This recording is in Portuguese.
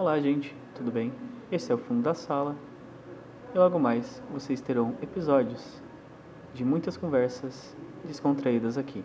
Olá, gente, tudo bem? Esse é o fundo da sala. E logo mais vocês terão episódios de muitas conversas descontraídas aqui.